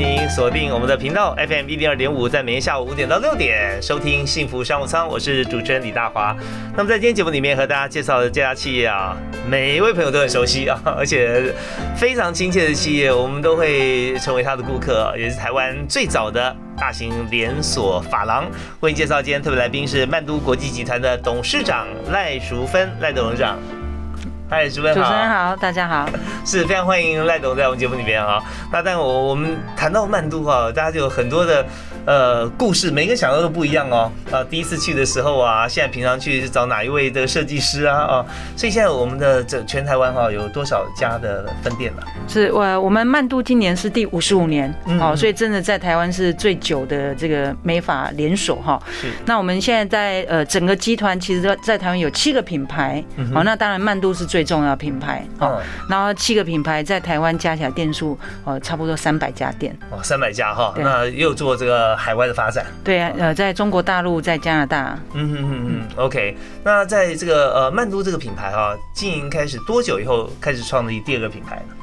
您锁定我们的频道 FM 一零二点五，在每天下午五点到六点收听《幸福商务舱》，我是主持人李大华。那么在今天节目里面和大家介绍的这家企业啊，每一位朋友都很熟悉啊，而且非常亲切的企业，我们都会成为他的顾客，也是台湾最早的大型连锁发廊。为您介绍今天特别来宾是曼都国际集团的董事长赖淑芬，赖董事长。嗨，主持人好，大家好，是非常欢迎赖董在我们节目里面啊。那但我我们谈到曼都哈，大家就有很多的呃故事，每个想到都不一样哦。啊，第一次去的时候啊，现在平常去是找哪一位的设计师啊啊。所以现在我们的这全台湾哈有多少家的分店了？是我我们曼都今年是第五十五年哦，所以真的在台湾是最久的这个美发连锁哈。是。那我们现在在呃整个集团其实在台湾有七个品牌，好，那当然曼都是最。最重要品牌哦，然后七个品牌在台湾加起来店数呃差不多三百家店哦，三百家哈，那又做这个海外的发展，对啊，呃，在中国大陆，在加拿大，嗯嗯嗯嗯，OK，那在这个呃曼都这个品牌哈，经营开始多久以后开始创立第二个品牌呢？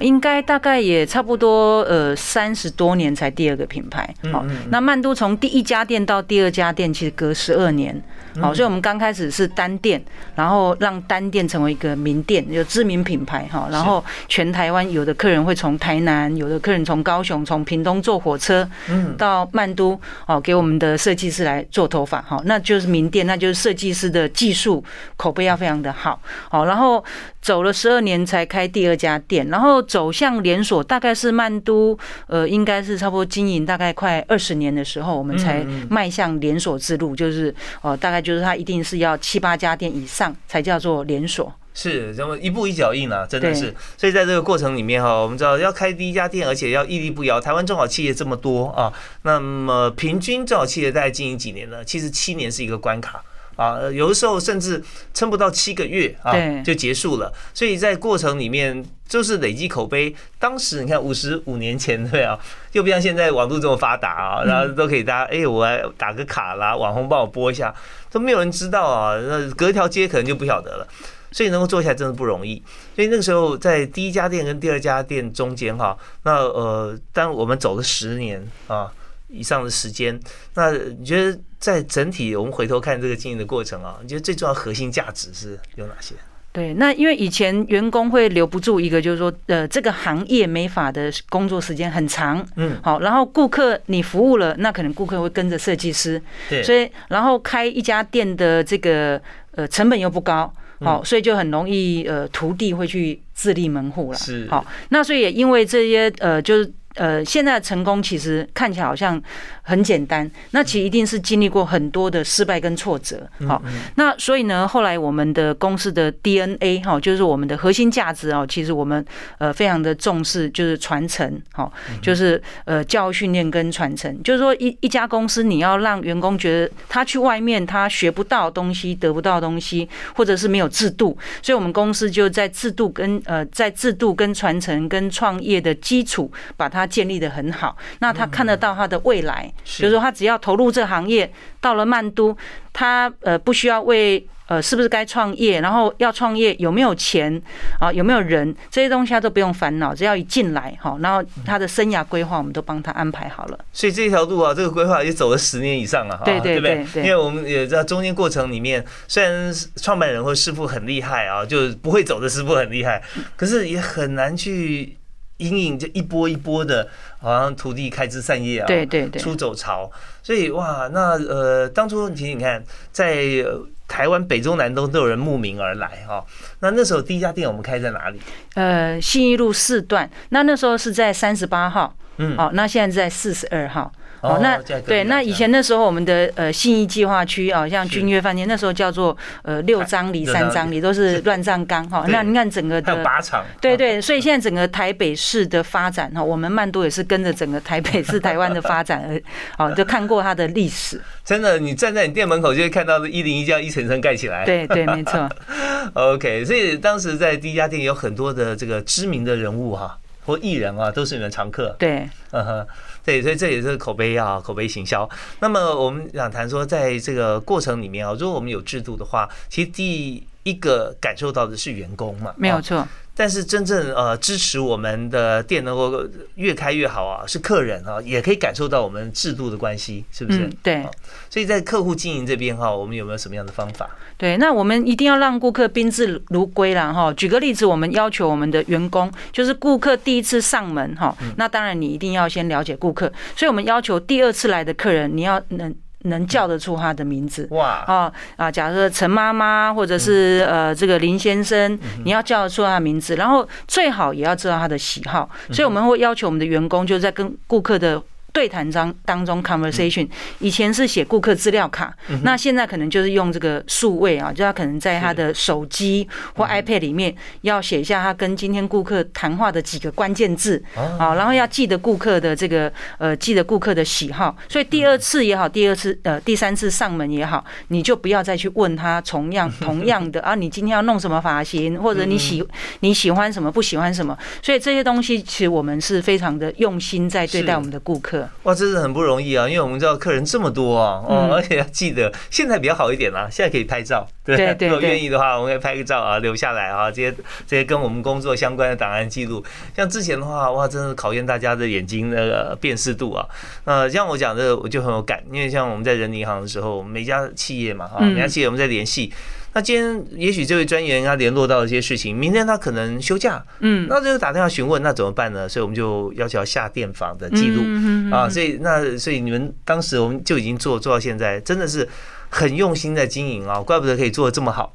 应该大概也差不多呃三十多年才第二个品牌，好，那曼都从第一家店到第二家店其实隔十二年。好，所以我们刚开始是单店，然后让单店成为一个名店，有知名品牌哈。然后全台湾有的客人会从台南，有的客人从高雄、从屏东坐火车，嗯，到曼都哦，给我们的设计师来做头发，好，那就是名店，那就是设计师的技术口碑要非常的好，好，然后走了十二年才开第二家店，然后走向连锁，大概是曼都，呃，应该是差不多经营大概快二十年的时候，我们才迈向连锁之路，就是呃，大概。就是它一定是要七八家店以上才叫做连锁，是这么一步一脚印啊，真的是。所以在这个过程里面哈，我们知道要开第一家店，而且要屹立不摇。台湾中小企业这么多啊，那么平均中小企业大概经营几年呢？其实七年是一个关卡啊，有的时候甚至撑不到七个月啊就结束了。所以在过程里面。就是累积口碑。当时你看五十五年前对啊，又不像现在网络这么发达啊，然后都可以大家哎，我来打个卡啦，网红帮我播一下，都没有人知道啊。那隔一条街可能就不晓得了。所以能够做起来真的不容易。所以那个时候在第一家店跟第二家店中间哈，那呃，当我们走了十年啊以上的时间，那你觉得在整体我们回头看这个经营的过程啊，你觉得最重要核心价值是有哪些？对，那因为以前员工会留不住一个，就是说，呃，这个行业没法的工作时间很长，嗯，好，然后顾客你服务了，那可能顾客会跟着设计师，对，所以然后开一家店的这个呃成本又不高，好，所以就很容易呃徒弟会去自立门户了，是，好，那所以也因为这些呃就是呃现在的成功其实看起来好像。很简单，那其实一定是经历过很多的失败跟挫折，好，那所以呢，后来我们的公司的 DNA 哈，就是我们的核心价值哦，其实我们呃非常的重视，就是传承，好，就是呃教育训练跟传承，就是说一一家公司你要让员工觉得他去外面他学不到东西，得不到东西，或者是没有制度，所以我们公司就在制度跟呃在制度跟传承跟创业的基础把它建立的很好，那他看得到他的未来。就是说，他只要投入这个行业，到了曼都，他呃不需要为呃是不是该创业，然后要创业有没有钱啊，有没有人这些东西他都不用烦恼，只要一进来哈，然后他的生涯规划我们都帮他安排好了。所以这条路啊，这个规划也走了十年以上了哈，对对对，因为我们也在中间过程里面，虽然创办人或师傅很厉害啊，就不会走的师傅很厉害，可是也很难去。隐隐就一波一波的，好像土地开枝散叶啊，对对对，出走潮。所以哇，那呃，当初其实你看，在台湾北中南东都有人慕名而来哈。那那时候第一家店我们开在哪里？呃，信义路四段。那那时候是在三十八号，嗯，好，那现在在四十二号。哦，那对，那以前那时候我们的呃信义计划区啊，像君悦饭店那时候叫做呃六张里三张里都是乱葬岗哈。那你看整个的靶场，对对，所以现在整个台北市的发展哈，我们曼都也是跟着整个台北市台湾的发展 而哦，就看过它的历史。真的，你站在你店门口就会看到一零一这样一层层盖起来。对对，没错。OK，所以当时在第一家店有很多的这个知名的人物哈。或艺人啊，都是你们常客。对，嗯哼，对，所以这也是口碑啊，口碑行销。那么我们想谈说，在这个过程里面啊，如果我们有制度的话，其实第一个感受到的是员工嘛，没有错。但是真正呃支持我们的店能够越开越好啊，是客人啊，也可以感受到我们制度的关系，是不是？对。所以在客户经营这边哈，我们有没有什么样的方法？对，那我们一定要让顾客宾至如归啦哈。举个例子，我们要求我们的员工，就是顾客第一次上门哈，那当然你一定要先了解顾客，所以我们要求第二次来的客人，你要能。能叫得出他的名字哇啊啊！假设陈妈妈或者是呃这个林先生，你要叫得出他的名字，然后最好也要知道他的喜好，所以我们会要求我们的员工就在跟顾客的。对谈章当中，conversation 以前是写顾客资料卡，那现在可能就是用这个数位啊，就他可能在他的手机或 iPad 里面要写一下他跟今天顾客谈话的几个关键字啊，然后要记得顾客的这个呃，记得顾客的喜好，所以第二次也好，第二次呃，第三次上门也好，你就不要再去问他同样 同样的啊，你今天要弄什么发型，或者你喜你喜欢什么不喜欢什么，所以这些东西其实我们是非常的用心在对待我们的顾客。哇，真是很不容易啊！因为我们知道客人这么多啊，哦，而且要记得，现在比较好一点啦，现在可以拍照，对对。如果愿意的话，我们可以拍个照啊，留下来啊，这些这些跟我们工作相关的档案记录。像之前的话，哇，真的考验大家的眼睛那个辨识度啊。呃，像我讲的，我就很有感，因为像我们在人民银行的时候，每家企业嘛，哈，每家企业我们在联系。那今天也许这位专员他联络到一些事情，明天他可能休假，嗯，那就打电话询问，那怎么办呢？所以我们就要求要下电访的记录啊，所以那所以你们当时我们就已经做做到现在，真的是很用心在经营啊，怪不得可以做的这么好。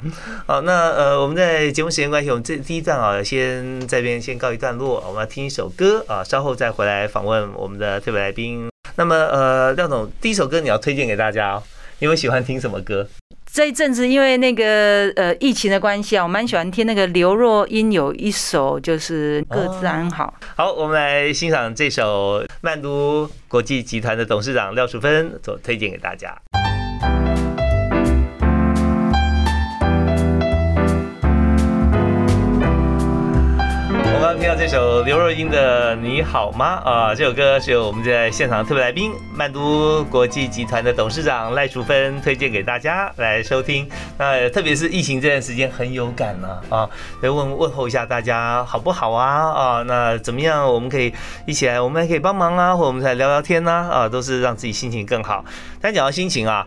好，那呃我们在节目时间关系，我们这第一站啊，先这边先告一段落，我们要听一首歌啊，稍后再回来访问我们的特别来宾。那么呃廖总，第一首歌你要推荐给大家哦，因为喜欢听什么歌？这一阵子，因为那个呃疫情的关系啊，我蛮喜欢听那个刘若英有一首就是《各自安好》。好，我们来欣赏这首曼都国际集团的董事长廖淑芬做推荐给大家。听到这首刘若英的《你好吗》啊，这首歌是由我们在现场的特别来宾曼都国际集团的董事长赖淑芬推荐给大家来收听。那特别是疫情这段时间很有感呢啊，来问问候一下大家好不好啊啊？那怎么样？我们可以一起来，我们还可以帮忙啊，或我们来聊聊天呢啊，都是让自己心情更好。但讲到心情啊。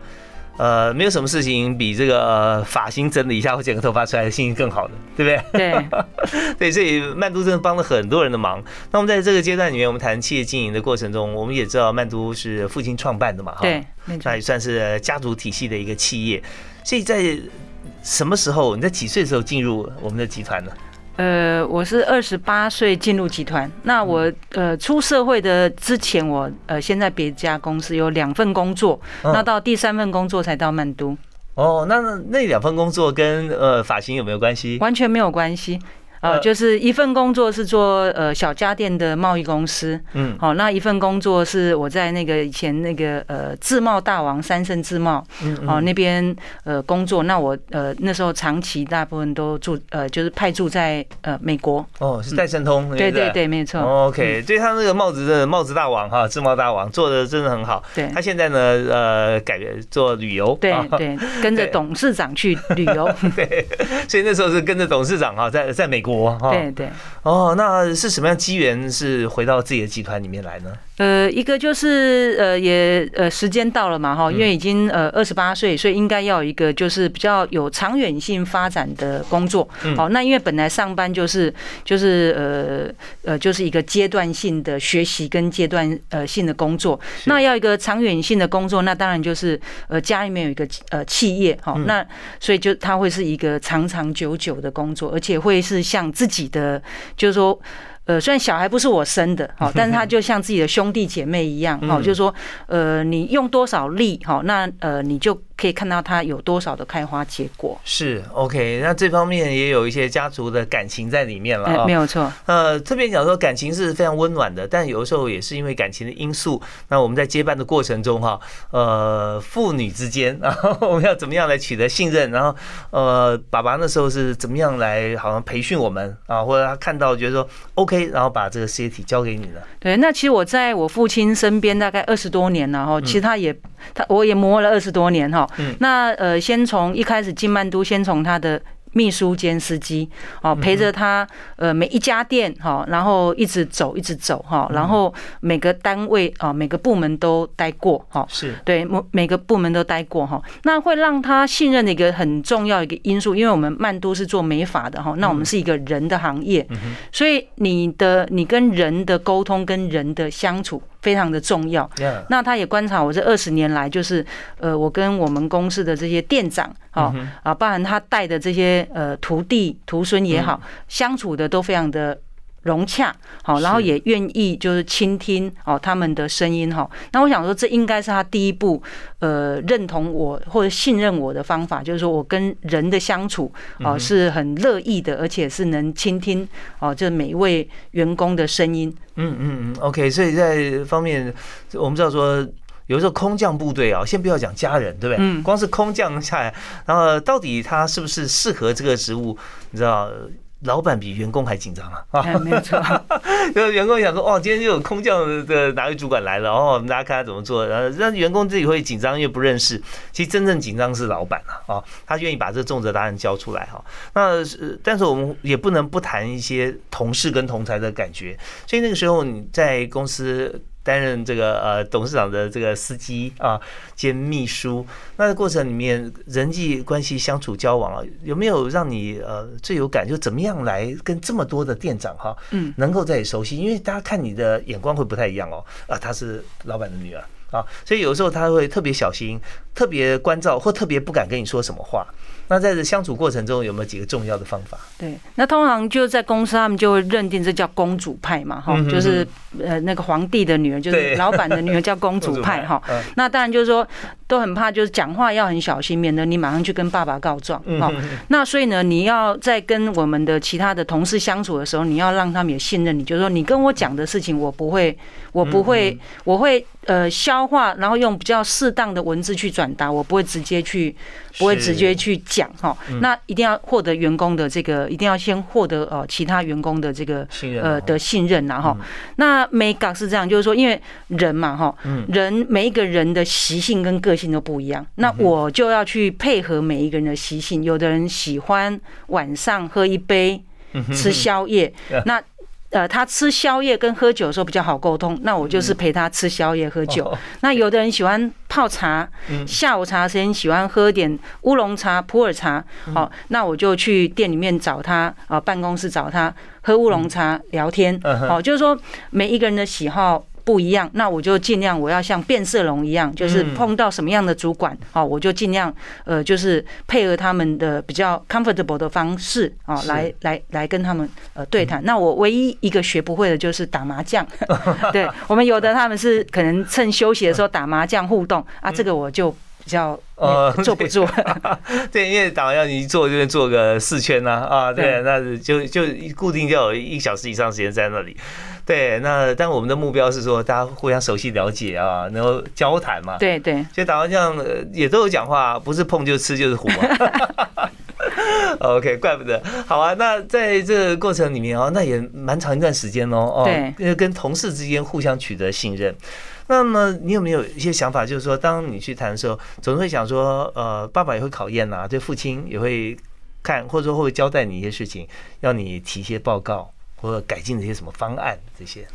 呃，没有什么事情比这个发型整理一下或剪个头发出来的心情更好的，对不对？对，对，所以曼都真的帮了很多人的忙。那我们在这个阶段里面，我们谈企业经营的过程中，我们也知道曼都是父亲创办的嘛，哈，对，那也算是家族体系的一个企业。所以在什么时候，你在几岁的时候进入我们的集团呢？呃，我是二十八岁进入集团。那我呃出社会的之前，我呃先在别家公司有两份工作，那到第三份工作才到曼都。哦，那那两份工作跟呃发型有没有关系？完全没有关系。呃，就是一份工作是做呃小家电的贸易公司，嗯，好，那一份工作是我在那个以前那个呃自贸大王三盛自贸，嗯，哦那边呃工作，那我呃那时候长期大部分都住呃就是派驻在呃美国，哦是戴森通，对对对，没错，OK，对他那个帽子的帽子大王哈，自贸大王做的真的很好，对，他现在呢呃改做旅游，对对，跟着董事长去旅游，对，所以那时候是跟着董事长哈在在美国。对对哦，那是什么样机缘是回到自己的集团里面来呢？呃，一个就是呃，也呃，时间到了嘛哈，因为已经呃二十八岁，所以应该要有一个就是比较有长远性发展的工作。好，那因为本来上班就是就是呃呃，就是一个阶段性的学习跟阶段呃性的工作。那要一个长远性的工作，那当然就是呃家里面有一个呃企业哈，那所以就它会是一个长长久久的工作，而且会是像自己的，就是说。呃，虽然小孩不是我生的，好，但是他就像自己的兄弟姐妹一样，好，就是说，呃，你用多少力，好，那呃，你就。可以看到它有多少的开花结果是 OK，那这方面也有一些家族的感情在里面了啊，没有错。呃，特别讲说感情是非常温暖的，但有的时候也是因为感情的因素。那我们在接班的过程中哈，呃，父女之间，然后我们要怎么样来取得信任？然后呃，爸爸那时候是怎么样来好像培训我们啊，或者他看到觉得说 OK，然后把这个事业体交给你了。对，那其实我在我父亲身边大概二十多年了哈，其实他也他我也磨了二十多年哈。嗯，那呃，先从一开始进曼都，先从他的。秘书兼司机，哦，陪着他，呃，每一家店，哈，然后一直走，一直走，哈，然后每个单位，啊，每个部门都待过，哈，是。对，每每个部门都待过，哈，那会让他信任的一个很重要一个因素，因为我们曼都是做美发的，哈，那我们是一个人的行业，所以你的你跟人的沟通，跟人的相处。非常的重要。那他也观察我这二十年来，就是呃，我跟我们公司的这些店长，哈啊，包含他带的这些呃徒弟徒孙也好，相处的都非常的。融洽，好，然后也愿意就是倾听哦他们的声音哈。那我想说，这应该是他第一步，呃，认同我或者信任我的方法，就是说我跟人的相处哦是很乐意的，而且是能倾听哦这每一位员工的声音。嗯嗯嗯，OK。所以在方面，我们知道说，有时候空降部队啊，先不要讲家人，对不对？嗯。光是空降下来，然后到底他是不是适合这个职务？你知道？老板比员工还紧张啊！啊没错，就员工想说：“哦，今天就有空降的哪位主管来了，哦，我们大家看他怎么做。”然后让员工自己会紧张，又不认识。其实真正紧张是老板啊，哦，他愿意把这个重责大任交出来哈。那但是我们也不能不谈一些同事跟同才的感觉。所以那个时候你在公司。担任这个呃董事长的这个司机啊兼秘书，那过程里面人际关系相处交往啊，有没有让你呃最有感？就怎么样来跟这么多的店长哈，嗯，能够在熟悉？因为大家看你的眼光会不太一样哦。啊，她是老板的女儿啊，所以有时候他会特别小心、特别关照，或特别不敢跟你说什么话。那在这相处过程中有没有几个重要的方法？对，那通常就在公司，他们就会认定这叫公主派嘛，哈，就是呃那个皇帝的女儿，就是老板的女儿叫公主派 哈。那当然就是说都很怕，就是讲话要很小心，免得你马上去跟爸爸告状哈。那所以呢，你要在跟我们的其他的同事相处的时候，你要让他们也信任你，就是说你跟我讲的事情，我不会，我不会，我会呃消化，然后用比较适当的文字去转达，我不会直接去。不会直接去讲哈，那一定要获得员工的这个，一定要先获得呃其他员工的这个呃的信任然后，那每港是这样，就是说因为人嘛哈，人每一个人的习性跟个性都不一样，那我就要去配合每一个人的习性。有的人喜欢晚上喝一杯吃宵夜，那。呃，他吃宵夜跟喝酒的时候比较好沟通，那我就是陪他吃宵夜喝酒。那有的人喜欢泡茶，下午茶时间喜欢喝点乌龙茶、普洱茶，好，那我就去店里面找他，啊，办公室找他喝乌龙茶聊天，好，就是说每一个人的喜好。不一样，那我就尽量我要像变色龙一样，就是碰到什么样的主管，好，我就尽量呃，就是配合他们的比较 comfortable 的方式啊，来来来跟他们呃对谈。那我唯一一个学不会的就是打麻将，对我们有的他们是可能趁休息的时候打麻将互动啊，这个我就比较呃 坐不住。对，因为打麻将你一坐就坐个四圈呐啊，对，那就就固定就有一小时以上时间在那里。对，那但我们的目标是说，大家互相熟悉了解啊，然后交谈嘛。对对，所以打麻将也都有讲话，不是碰就吃就是胡啊。OK，怪不得。好啊，那在这个过程里面哦，那也蛮长一段时间哦。对，跟同事之间互相取得信任。那么你有没有一些想法，就是说，当你去谈的时候，总是会想说，呃，爸爸也会考验呐，对父亲也会看，或者说会交代你一些事情，要你提一些报告。或者改进的一些什么方案这些？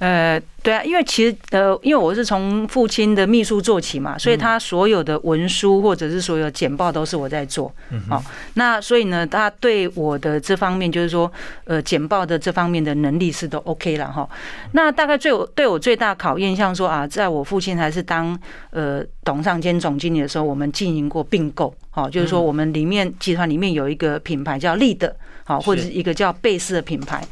呃，对啊，因为其实呃，因为我是从父亲的秘书做起嘛，所以他所有的文书或者是所有简报都是我在做。嗯好，那所以呢，他对我的这方面就是说，呃，简报的这方面的能力是都 OK 了哈。那大概最对我最大考验，像说啊，在我父亲还是当呃董事长兼总经理的时候，我们进行过并购，好，就是说我们里面集团里面有一个品牌叫立德。好，或者是一个叫贝斯的品牌，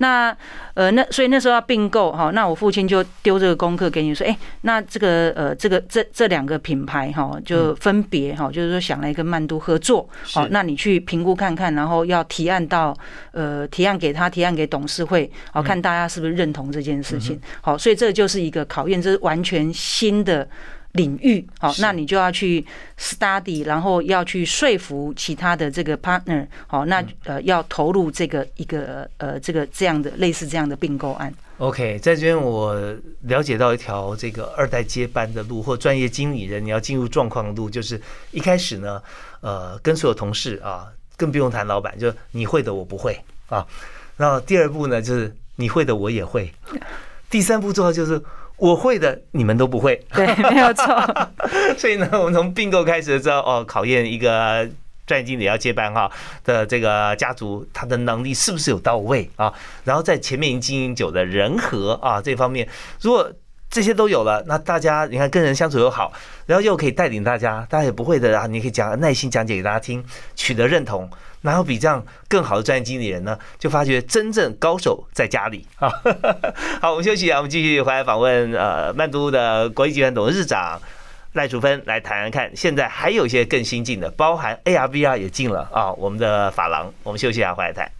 那呃，那所以那时候要并购哈，那我父亲就丢这个功课给你说，哎，那这个呃，这个这这两个品牌哈，就分别哈，就是说想来跟曼都合作，好，那你去评估看看，然后要提案到呃，提案给他，提案给董事会，好，看大家是不是认同这件事情，好，所以这就是一个考验，这是完全新的。领域好，那你就要去 study，然后要去说服其他的这个 partner 好，那呃要投入这个一个呃这个这样的类似这样的并购案。OK，在这边我了解到一条这个二代接班的路，或专业经理人你要进入状况的路，就是一开始呢，呃，跟所有同事啊，更不用谈老板，就你会的我不会啊。然后第二步呢，就是你会的我也会。第三步做到就是。我会的，你们都不会。对，没有错。所以呢，我们从并购开始之后，哦，考验一个专业经理要接班哈的这个家族，他的能力是不是有到位啊？然后在前面已经经营久的人和啊这方面，如果这些都有了，那大家你看跟人相处又好，然后又可以带领大家，大家也不会的啊，你可以讲耐心讲解给大家听，取得认同。哪有比这样更好的专业经理人呢？就发觉真正高手在家里啊！好，我们休息啊，我们继续回来访问呃曼都的国际集团董事长赖淑芬来谈谈看，现在还有一些更新进的，包含 AR、VR 也进了啊，我们的法郎。我们休息啊，回来谈。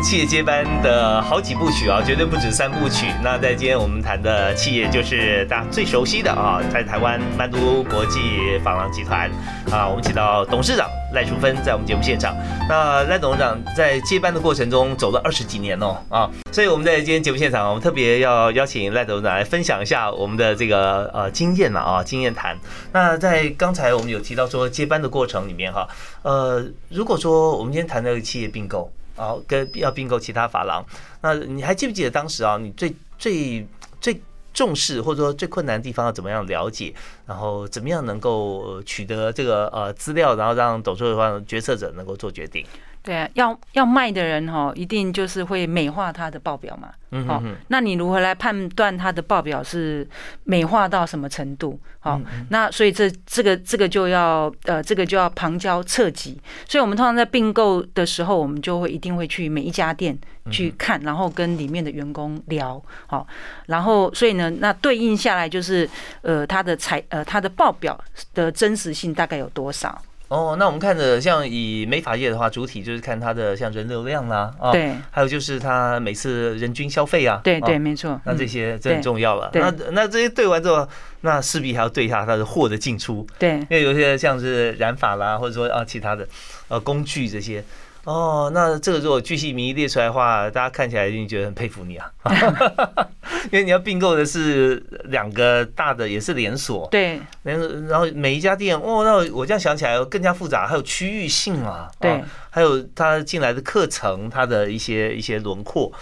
企业接班的好几部曲啊，绝对不止三部曲。那在今天我们谈的企业，就是大家最熟悉的啊，在台湾曼都国际纺廊集团啊，我们请到董事长赖淑芬在我们节目现场。那赖董事长在接班的过程中走了二十几年哦啊，所以我们在今天节目现场，我们特别要邀请赖董事长来分享一下我们的这个呃经验了啊，经验谈。那在刚才我们有提到说接班的过程里面哈，呃，如果说我们今天谈的企业并购。好，跟要并购其他法郎，那你还记不记得当时啊？你最最最重视或者说最困难的地方要怎么样了解？然后怎么样能够取得这个呃资料，然后让董事会方决策者能够做决定？对啊，要要卖的人哈，一定就是会美化他的报表嘛。嗯好，那你如何来判断他的报表是美化到什么程度？好，那所以这这个这个就要呃，这个就要旁敲侧击。所以我们通常在并购的时候，我们就会一定会去每一家店去看，然后跟里面的员工聊。好，然后所以呢，那对应下来就是呃，他的财呃，他的报表的真实性大概有多少？哦，那我们看着像以美发业的话，主体就是看它的像人流量啦，啊，对，还有就是它每次人均消费啊，对对，没错，那这些这很重要了。那那这些对完之后，那势必还要对一下它的货的进出，对，因为有些像是染发啦，或者说啊其他的呃工具这些。哦，那这个如果巨细靡列出来的话，大家看起来一定觉得很佩服你啊，因为你要并购的是两个大的，也是连锁，对，然后然后每一家店，哦，那我这样想起来更加复杂，还有区域性啊，对，还有他进来的课程，它的一些一些轮廓，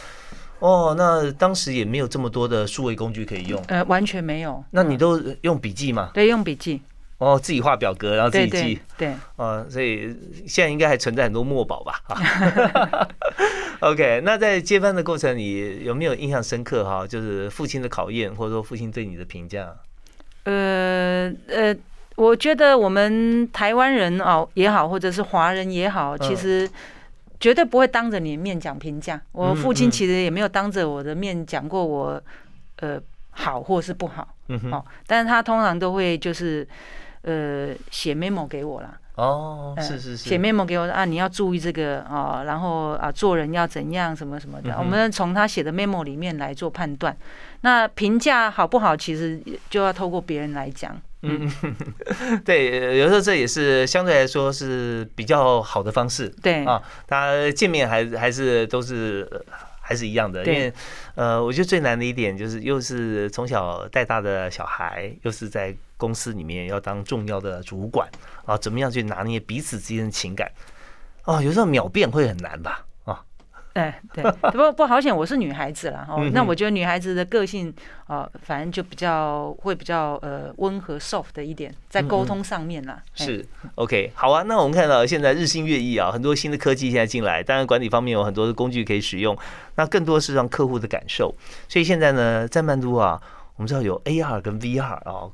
哦，那当时也没有这么多的数位工具可以用，呃，完全没有，那你都用笔记吗？对，用笔记。哦，自己画表格，然后自己记，对，哦，所以现在应该还存在很多墨宝吧？啊，OK，那在接班的过程里有没有印象深刻哈？就是父亲的考验，或者说父亲对你的评价？呃呃，我觉得我们台湾人哦也好，或者是华人也好，其实绝对不会当着你的面讲评价。我父亲其实也没有当着我的面讲过我呃好或是不好，嗯哼，但是他通常都会就是。呃，写 memo 给我啦。哦，是是是，写 memo 给我啊，你要注意这个啊，然后啊，做人要怎样，什么什么的。我们从他写的 memo 里面来做判断。那评价好不好，其实就要透过别人来讲。嗯，对，有时候这也是相对来说是比较好的方式。对啊，大家见面还还是都是。还是一样的，因为，呃，我觉得最难的一点就是，又是从小带大的小孩，又是在公司里面要当重要的主管啊，怎么样去拿捏彼此之间的情感？哦，有时候秒变会很难吧？啊，哎，对，不不好险，我是女孩子啦。哦。那我觉得女孩子的个性啊，反正就比较会比较呃温和 soft 的一点，在沟通上面啦。是 OK，好啊。那我们看到现在日新月异啊，很多新的科技现在进来，当然管理方面有很多的工具可以使用，那更多是让客户的感受。所以现在呢，在曼都啊，我们知道有 AR 跟 VR 啊，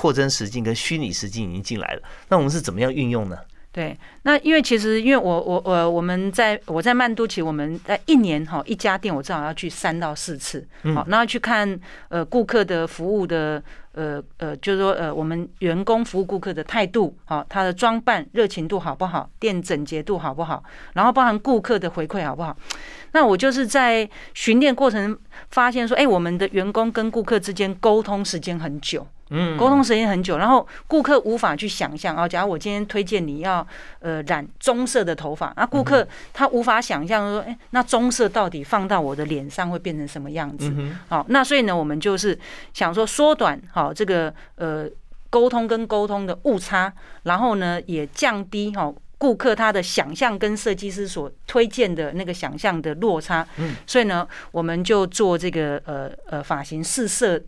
扩增实境跟虚拟实境已经进来了。那我们是怎么样运用呢？对，那因为其实因为我我我我们在我在曼都，其实我们在一年哈一家店，我至少要去三到四次，好，然后去看呃顾客的服务的呃呃，就是说呃我们员工服务顾客的态度，好，他的装扮热情度好不好，店整洁度好不好，然后包含顾客的回馈好不好，那我就是在巡店过程发现说，哎，我们的员工跟顾客之间沟通时间很久。嗯，沟通时间很久，然后顾客无法去想象啊。假如我今天推荐你要呃染棕色的头发，那顾客他无法想象说，哎，那棕色到底放到我的脸上会变成什么样子？好，那所以呢，我们就是想说缩短好这个呃沟通跟沟通的误差，然后呢也降低哈顾客他的想象跟设计师所推荐的那个想象的落差。嗯，所以呢，我们就做这个呃呃发型试色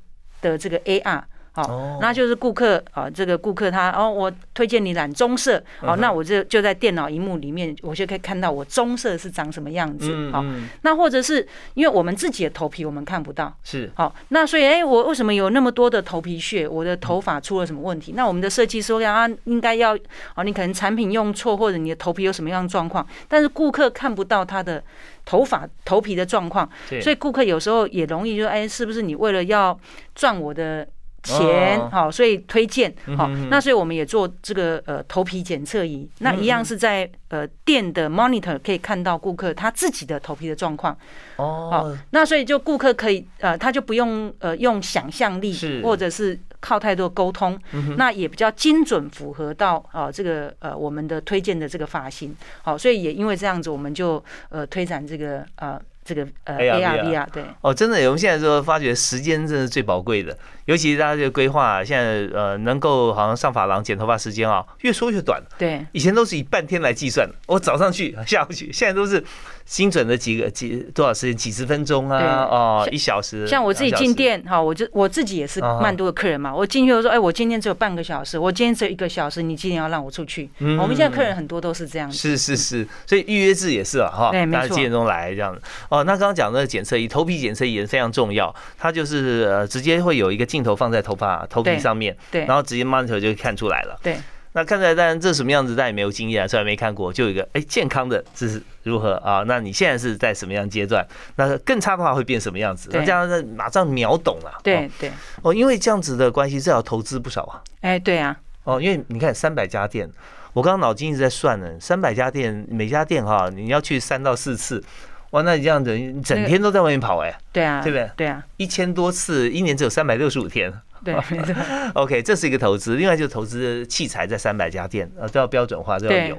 的这个 AR。好，那就是顾客啊，这个顾客他哦，我推荐你染棕色，好，那我就就在电脑荧幕里面，我就可以看到我棕色是长什么样子。好，那或者是因为我们自己的头皮我们看不到，是好，那所以哎，我为什么有那么多的头皮屑？我的头发出了什么问题？那我们的设计师讲啊，应该要哦，你可能产品用错，或者你的头皮有什么样的状况，但是顾客看不到他的头发头皮的状况，所以顾客有时候也容易就哎，是不是你为了要赚我的？钱好，所以推荐好，那所以我们也做这个呃头皮检测仪，那一样是在呃店的 monitor 可以看到顾客他自己的头皮的状况。哦，好，那所以就顾客可以呃他就不用呃用想象力或者是靠太多沟通，那也比较精准符合到啊这个呃我们的推荐的这个发型。好，所以也因为这样子我们就呃推展这个呃。这个呃 ARV 对。哦，真的，我们现在说发觉时间真的是最宝贵的，尤其是大家这个规划，现在呃能够好像上发廊剪头发时间啊越缩越短。对，以前都是以半天来计算，我早上去下午去，现在都是。精准的几个几多少时间？几十分钟啊？哦，一小时。像我自己进店哈，我就我自己也是曼都的客人嘛。我进去我说，哎，我今天只有半个小时，我今天只有一个小时，你今天要让我出去。我们现在客人很多都是这样。是是是，所以预约制也是啊，哈，大家几点钟来这样子。哦，那刚刚讲的检测仪，头皮检测仪也是非常重要，它就是呃直接会有一个镜头放在头发头皮上面，对，然后直接 monitor 就看出来了。对。那看起来，当然这什么样子，大家也没有经验，虽然没看过，就有一个哎健康的这是如何啊？那你现在是在什么样阶段？那更差的话会变什么样子？那这样子马上秒懂了。对对哦，因为这样子的关系，这要投资不少啊。哎，对啊。哦，因为你看三百家店，我刚刚脑筋一直在算呢，三百家店，每家店哈，你要去三到四次，哇，那你这样子整天都在外面跑哎。对啊。对不对？对啊。一千多次，一年只有三百六十五天。对，OK，这是一个投资。另外就是投资器材，在三百家店，呃，都要标准化，都要有。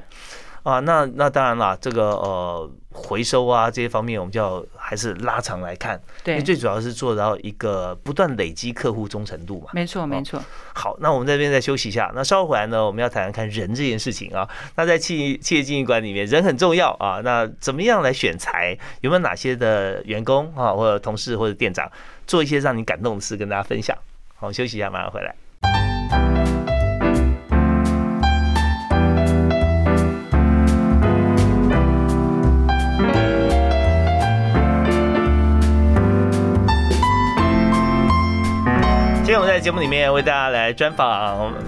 啊，那那当然了，这个呃回收啊这些方面，我们就要还是拉长来看。对，最主要是做到一个不断累积客户忠诚度嘛。没错，没错。好，那我们这边再休息一下。那稍后回来呢，我们要谈谈看人这件事情啊。那在企企业经营管里面，人很重要啊。那怎么样来选材？有没有哪些的员工啊，或者同事或者店长，做一些让你感动的事，跟大家分享？好，休息一下，马上回来。在节目里面为大家来专访，我们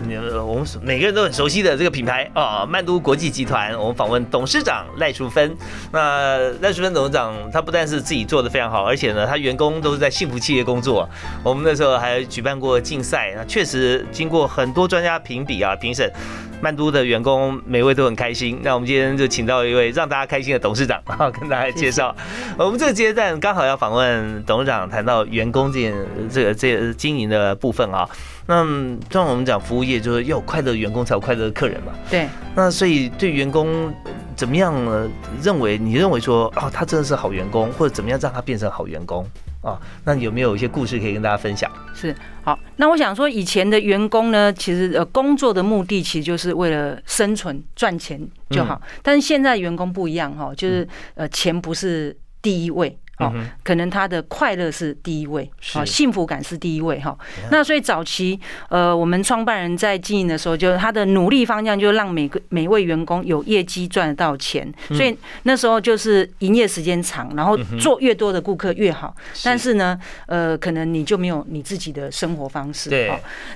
每个人都很熟悉的这个品牌啊，曼都国际集团。我们访问董事长赖淑芬。那赖淑芬董事长，他不但是自己做的非常好，而且呢，他员工都是在幸福企业工作。我们那时候还举办过竞赛，那确实经过很多专家评比啊评审。曼都的员工每位都很开心，那我们今天就请到一位让大家开心的董事长 啊，跟大家介绍。我们这个阶段刚好要访问董事长，谈到员工这件这个这经营的部分啊。那像我们讲服务业，就是要有快乐员工才有快乐的客人嘛。对。那所以对员工怎么样认为？你认为说哦，他真的是好员工，或者怎么样让他变成好员工？啊，那有没有一些故事可以跟大家分享？是好，那我想说，以前的员工呢，其实呃工作的目的其实就是为了生存赚钱就好，但是现在员工不一样哈，就是呃钱不是第一位。哦，可能他的快乐是第一位，啊，幸福感是第一位哈。那所以早期，呃，我们创办人在经营的时候，就是他的努力方向，就让每个每位员工有业绩赚得到钱。所以那时候就是营业时间长，然后做越多的顾客越好。但是呢，呃，可能你就没有你自己的生活方式。对。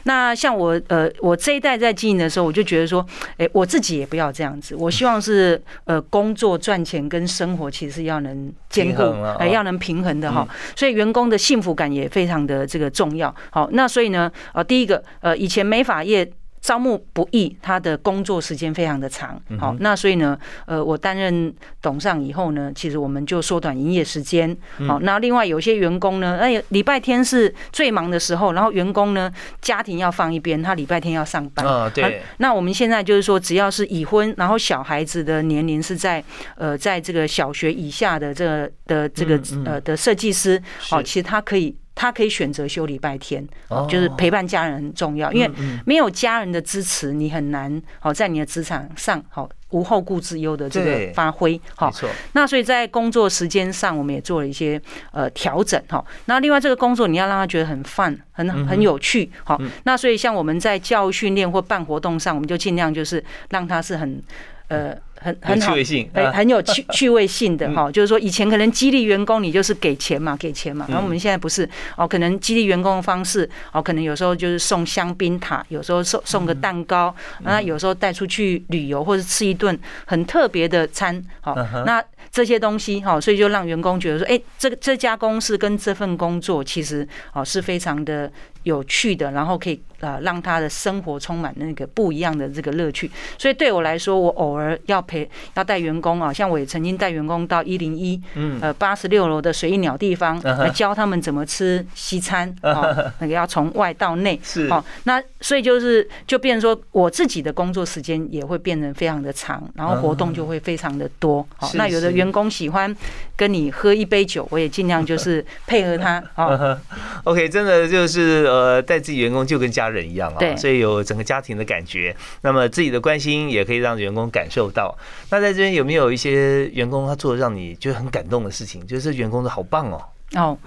那像我，呃，我这一代在经营的时候，我就觉得说，哎，我自己也不要这样子。我希望是，呃，工作赚钱跟生活其实要能兼顾，哎。要能平衡的哈，所以员工的幸福感也非常的这个重要。好，那所以呢，呃，第一个，呃，以前美发业。招募不易，他的工作时间非常的长。好，那所以呢，呃，我担任董事长以后呢，其实我们就缩短营业时间。好，那另外有些员工呢，哎，礼拜天是最忙的时候，然后员工呢，家庭要放一边，他礼拜天要上班。啊，对。那我们现在就是说，只要是已婚，然后小孩子的年龄是在呃，在这个小学以下的这个的这个呃的设计师，哦，其实他可以。他可以选择休礼拜天，就是陪伴家人很重要，因为没有家人的支持，你很难好在你的职场上好无后顾之忧的这个发挥。好，那所以在工作时间上，我们也做了一些呃调整。哈，那另外这个工作你要让他觉得很 fun，很很有趣。好，那所以像我们在教育训练或办活动上，我们就尽量就是让他是很呃。很很好，很很有趣 趣味性的哈，就是说以前可能激励员工，你就是给钱嘛，给钱嘛，然后我们现在不是哦，可能激励员工的方式哦，可能有时候就是送香槟塔，有时候送送个蛋糕，那有时候带出去旅游或者吃一顿很特别的餐，好，那这些东西哈，所以就让员工觉得说，哎，这个这家公司跟这份工作其实哦是非常的有趣的，然后可以呃让他的生活充满那个不一样的这个乐趣，所以对我来说，我偶尔要。陪要带员工啊，像我也曾经带员工到一零一，呃八十六楼的水鸟地方来教他们怎么吃西餐 啊，那个要从外到内，是好，那所以就是就变成说我自己的工作时间也会变得非常的长，然后活动就会非常的多。好，那有的员工喜欢跟你喝一杯酒，我也尽量就是配合他。啊。OK，真的就是呃带自己员工就跟家人一样啊，所以有整个家庭的感觉。那么自己的关心也可以让员工感受到。那在这边有没有一些员工他做的让你觉得很感动的事情？就是员工都好棒哦。哦，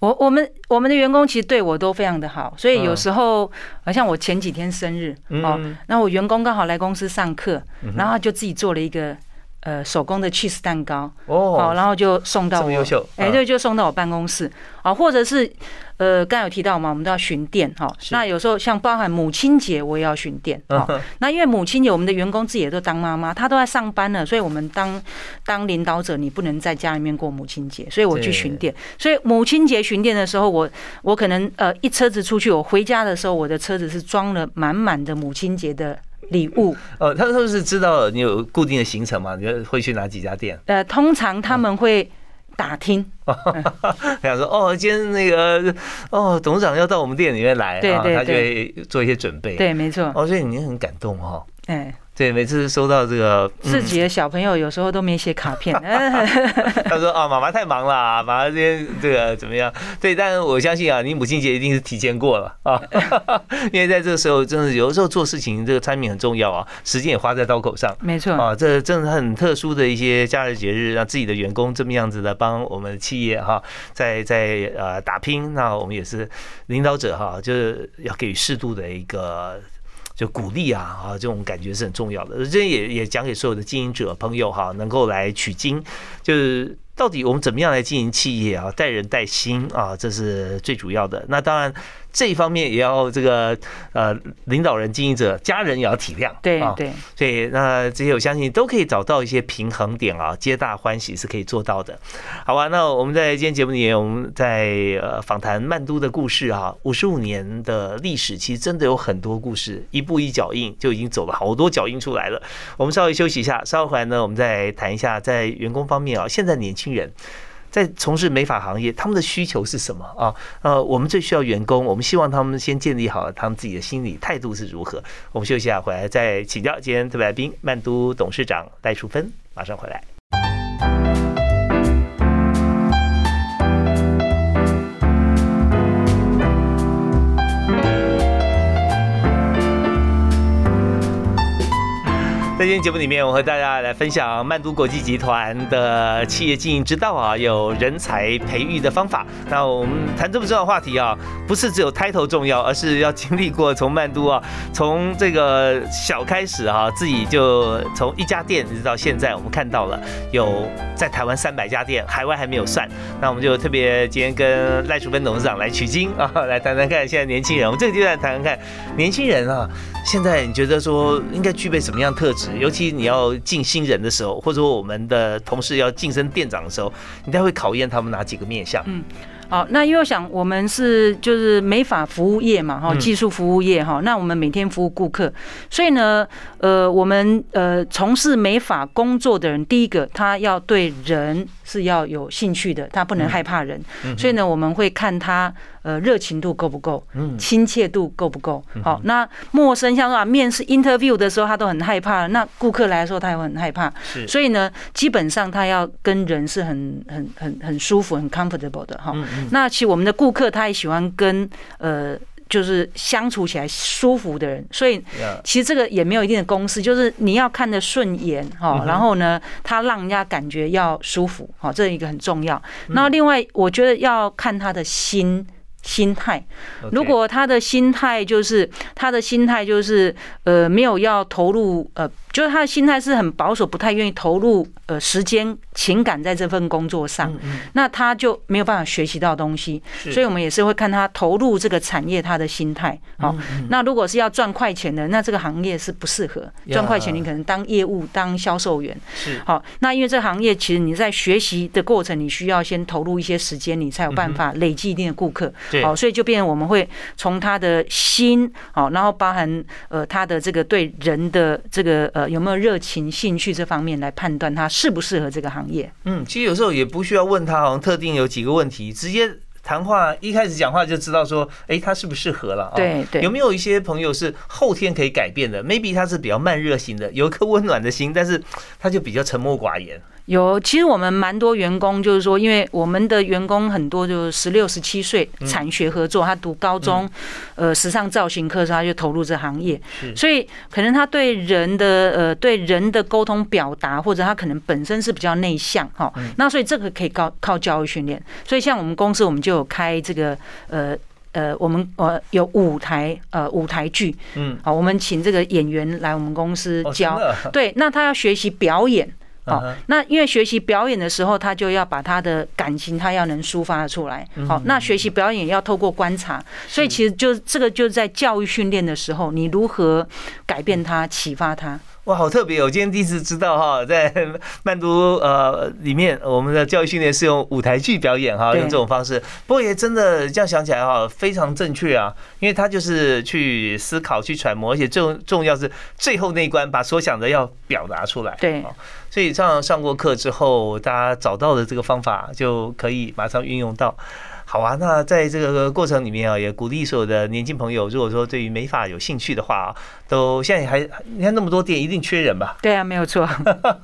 我我们我们的员工其实对我都非常的好，所以有时候好像我前几天生日哦，那我员工刚好来公司上课，然后就自己做了一个呃手工的 cheese 蛋糕哦，然后就送到我，哎对，就送到我办公室啊，或者是。呃，刚有提到嘛，我们都要巡店哈。那有时候像包含母亲节，我也要巡店哈。那因为母亲节，我们的员工自己也都当妈妈，她都在上班了，所以我们当当领导者，你不能在家里面过母亲节，所以我去巡店。所以母亲节巡店的时候，我我可能呃一车子出去，我回家的时候，我的车子是装了满满的母亲节的礼物。呃，他们是知道你有固定的行程嘛？你会去哪几家店？呃，通常他们会。打听，想说哦，今天那个哦，董事长要到我们店里面来啊，他就会做一些准备。对，没错。哦，所以你很感动哈。哎。对，每次收到这个自己的小朋友，有时候都没写卡片。他说：“啊，妈妈太忙了，妈妈今天这个怎么样？”对，但是我相信啊，你母亲节一定是提前过了啊，因为在这个时候，真的有的时候做事情，这个餐 g 很重要啊，时间也花在刀口上。没错啊，这真的很特殊的一些假日节日，让自己的员工这么样子的帮我们企业哈，在在呃打拼。那我们也是领导者哈，就是要给予适度的一个。就鼓励啊啊，这种感觉是很重要的。这也也讲给所有的经营者朋友哈，能够来取经，就是到底我们怎么样来经营企业啊，带人带心啊，这是最主要的。那当然。这一方面也要这个呃领导人、经营者、家人也要体谅，对对，所以那这些我相信都可以找到一些平衡点啊，皆大欢喜是可以做到的，好吧？那我们在今天节目里面，我们在呃访谈曼都的故事啊，五十五年的历史，其实真的有很多故事，一步一脚印就已经走了好多脚印出来了。我们稍微休息一下，稍后回来呢，我们再谈一下在员工方面啊，现在年轻人。在从事美发行业，他们的需求是什么啊？呃，我们最需要员工，我们希望他们先建立好他们自己的心理态度是如何。我们休息一下，回来再请教今天特别来宾曼都董事长戴淑芬，马上回来。今天节目里面，我和大家来分享曼都国际集团的企业经营之道啊，有人才培育的方法。那我们谈这么重要的话题啊，不是只有 title 重要，而是要经历过从曼都啊，从这个小开始啊，自己就从一家店一直到现在，我们看到了有在台湾三百家店，海外还没有算。那我们就特别今天跟赖淑芬董事长来取经啊，来谈谈看现在年轻人，我们这个阶段谈谈看年轻人啊。现在你觉得说应该具备什么样特质？尤其你要进新人的时候，或者说我们的同事要晋升店长的时候，你该会考验他们哪几个面相？嗯。好，那因为我想我们是就是美发服务业嘛，哈，技术服务业哈，那我们每天服务顾客，所以呢，呃，我们呃从事美发工作的人，第一个他要对人是要有兴趣的，他不能害怕人，所以呢，我们会看他呃热情度够不够，亲切度够不够。好，那陌生像说啊，面试 interview 的时候他都很害怕，那顾客来的时候他也会很害怕，所以呢，基本上他要跟人是很很很很舒服、很 comfortable 的哈。那其实我们的顾客他也喜欢跟呃，就是相处起来舒服的人，所以其实这个也没有一定的公式，就是你要看得顺眼哈，然后呢，他让人家感觉要舒服，哈，这一个很重要。那另外，我觉得要看他的心心态，如果他的心态就是他的心态就是呃，没有要投入呃。就是他的心态是很保守，不太愿意投入呃时间、情感在这份工作上，那他就没有办法学习到东西。所以，我们也是会看他投入这个产业他的心态。好，那如果是要赚快钱的，那这个行业是不适合赚快钱。你可能当业务、当销售员。是好，那因为这个行业其实你在学习的过程，你需要先投入一些时间，你才有办法累积一定的顾客。好，所以就变成我们会从他的心，好，然后包含呃他的这个对人的这个呃。有没有热情、兴趣这方面来判断他适不适合这个行业？嗯，其实有时候也不需要问他，好像特定有几个问题，直接谈话一开始讲话就知道说，哎，他适不适合了？对对。有没有一些朋友是后天可以改变的？maybe 他是比较慢热型的，有一颗温暖的心，但是他就比较沉默寡言。有，其实我们蛮多员工，就是说，因为我们的员工很多，就是十六、十七岁，产学合作，他读高中，呃，时尚造型课时，他就投入这行业，所以可能他对人的呃，对人的沟通表达，或者他可能本身是比较内向，哈，那所以这个可以靠靠教育训练。所以像我们公司，我们就有开这个呃呃，我们呃有舞台呃舞台剧，嗯，好，我们请这个演员来我们公司教，对，那他要学习表演。好，那因为学习表演的时候，他就要把他的感情，他要能抒发出来。好，那学习表演要透过观察，所以其实就这个就在教育训练的时候，你如何改变他、启发他？哇，好特别！我今天第一次知道哈，在 曼都呃里面，我们的教育训练是用舞台剧表演哈，用这种方式。不过也真的这样想起来哈，非常正确啊，因为他就是去思考、去揣摩，而且重重要是最后那一关，把所想的要表达出来。对。所以上上过课之后，大家找到的这个方法就可以马上运用到。好啊，那在这个过程里面啊，也鼓励所有的年轻朋友，如果说对于美发有兴趣的话啊，都现在还你看那么多店，一定缺人吧？对啊，没有错。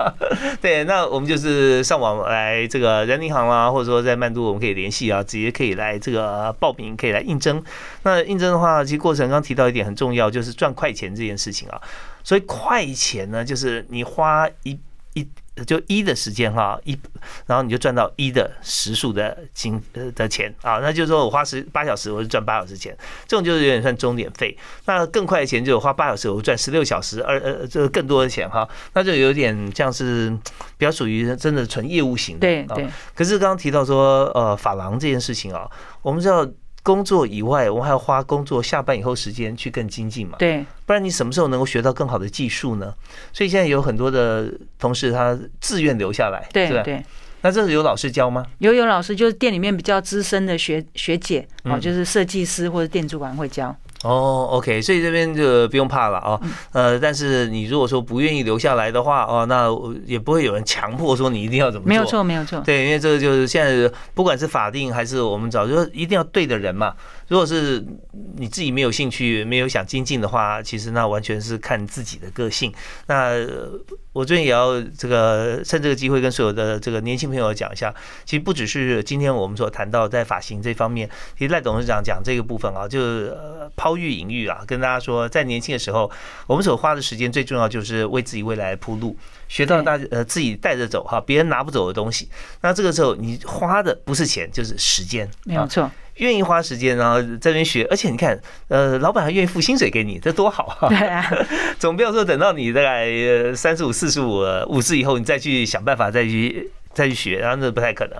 对，那我们就是上网来这个人银行啦，或者说在曼都，我们可以联系啊，直接可以来这个报名，可以来应征。那应征的话，其实过程刚提到一点很重要，就是赚快钱这件事情啊。所以快钱呢，就是你花一。一就一的时间哈一，然后你就赚到一的时数的金呃的钱啊，那就是说我花十八小时我就赚八小时钱，这种就是有点算钟点费。那更快的钱就是花八小时我赚十六小时，而呃这个更多的钱哈，那就有点像是比较属于真的纯业务型的。对对。可是刚刚提到说呃法郎这件事情啊，我们知道。工作以外，我们还要花工作下班以后时间去更精进嘛？对，不然你什么时候能够学到更好的技术呢？所以现在有很多的同事他自愿留下来，对对。那这是有老师教吗？有有老师，就是店里面比较资深的学学姐哦，就是设计师或者店主管会教。哦，OK，所以这边就不用怕了哦。呃，但是你如果说不愿意留下来的话，哦，那也不会有人强迫说你一定要怎么做。没有错，没有错。对，因为这个就是现在不管是法定还是我们早，就一定要对的人嘛。如果是你自己没有兴趣、没有想精进的话，其实那完全是看自己的个性。那我最近也要这个趁这个机会跟所有的这个年轻朋友讲一下，其实不只是今天我们所谈到在发型这方面，其实赖董事长讲这个部分啊，就是抛。抛玉引玉啊，跟大家说，在年轻的时候，我们所花的时间最重要就是为自己未来铺路，学到大呃自己带着走哈，别人拿不走的东西。那这个时候你花的不是钱，就是时间，没有错。愿意花时间，然后这边学，而且你看，呃，老板还愿意付薪水给你，这多好啊！对啊，总不要说等到你大概三十五、四十五、五十以后，你再去想办法再去再去学，然后那不太可能。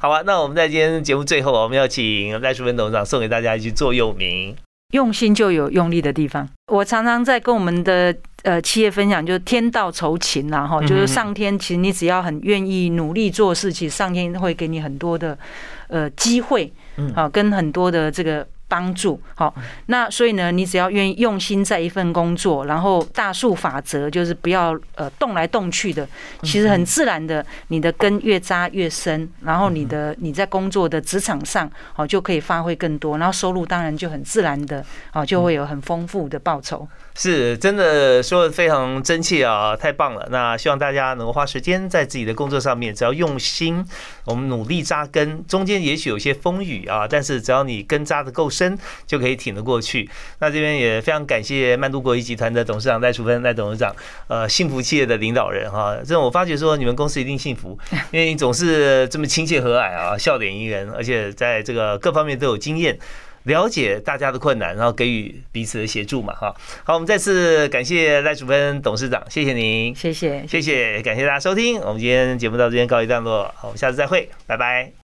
好吧，那我们在今天节目最后，我们要请赖淑芬董事长送给大家一句座右铭：用心就有用力的地方。我常常在跟我们的呃企业分享，就是天道酬勤啦，哈，就是上天其实你只要很愿意努力做事，其实上天会给你很多的呃机会。好，跟很多的这个帮助，好，那所以呢，你只要愿意用心在一份工作，然后大数法则就是不要呃动来动去的，其实很自然的，你的根越扎越深，然后你的你在工作的职场上，好就可以发挥更多，然后收入当然就很自然的，好就会有很丰富的报酬。是真的说的非常真切啊，太棒了！那希望大家能够花时间在自己的工作上面，只要用心，我们努力扎根，中间也许有些风雨啊，但是只要你根扎的够深，就可以挺得过去。那这边也非常感谢曼都国际集团的董事长赖楚芬赖董事长，呃，幸福企业的领导人哈。这我发觉说你们公司一定幸福，因为你总是这么亲切和蔼啊，笑脸迎人，而且在这个各方面都有经验。了解大家的困难，然后给予彼此的协助嘛，哈。好，我们再次感谢赖淑芬董事长，谢谢您，谢谢，谢谢，感谢大家收听，我们今天节目到这边告一段落，好，我们下次再会，拜拜。